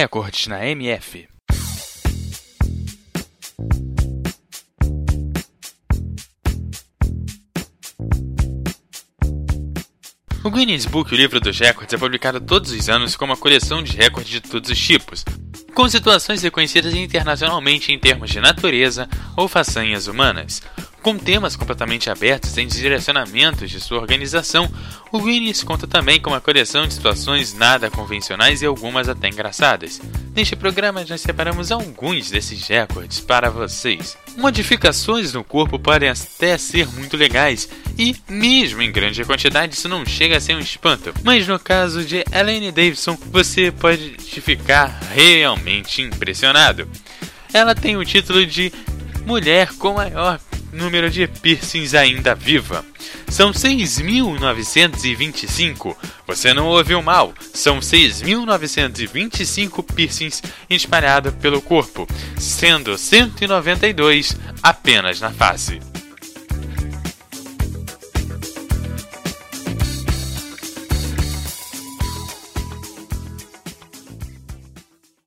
Recordes na MF. O Guinness Book, o livro dos recordes, é publicado todos os anos como uma coleção de recordes de todos os tipos, com situações reconhecidas internacionalmente em termos de natureza ou façanhas humanas. Com temas completamente abertos em direcionamentos de sua organização, o Guinness conta também com uma coleção de situações nada convencionais e algumas até engraçadas. Neste programa, nós separamos alguns desses recordes para vocês. Modificações no corpo podem até ser muito legais, e, mesmo em grande quantidade, isso não chega a ser um espanto. Mas no caso de Elaine Davidson, você pode ficar realmente impressionado. Ela tem o título de Mulher com maior número de piercings ainda viva. São 6.925. Você não ouviu mal. São 6.925 piercings espalhados pelo corpo, sendo 192 apenas na face.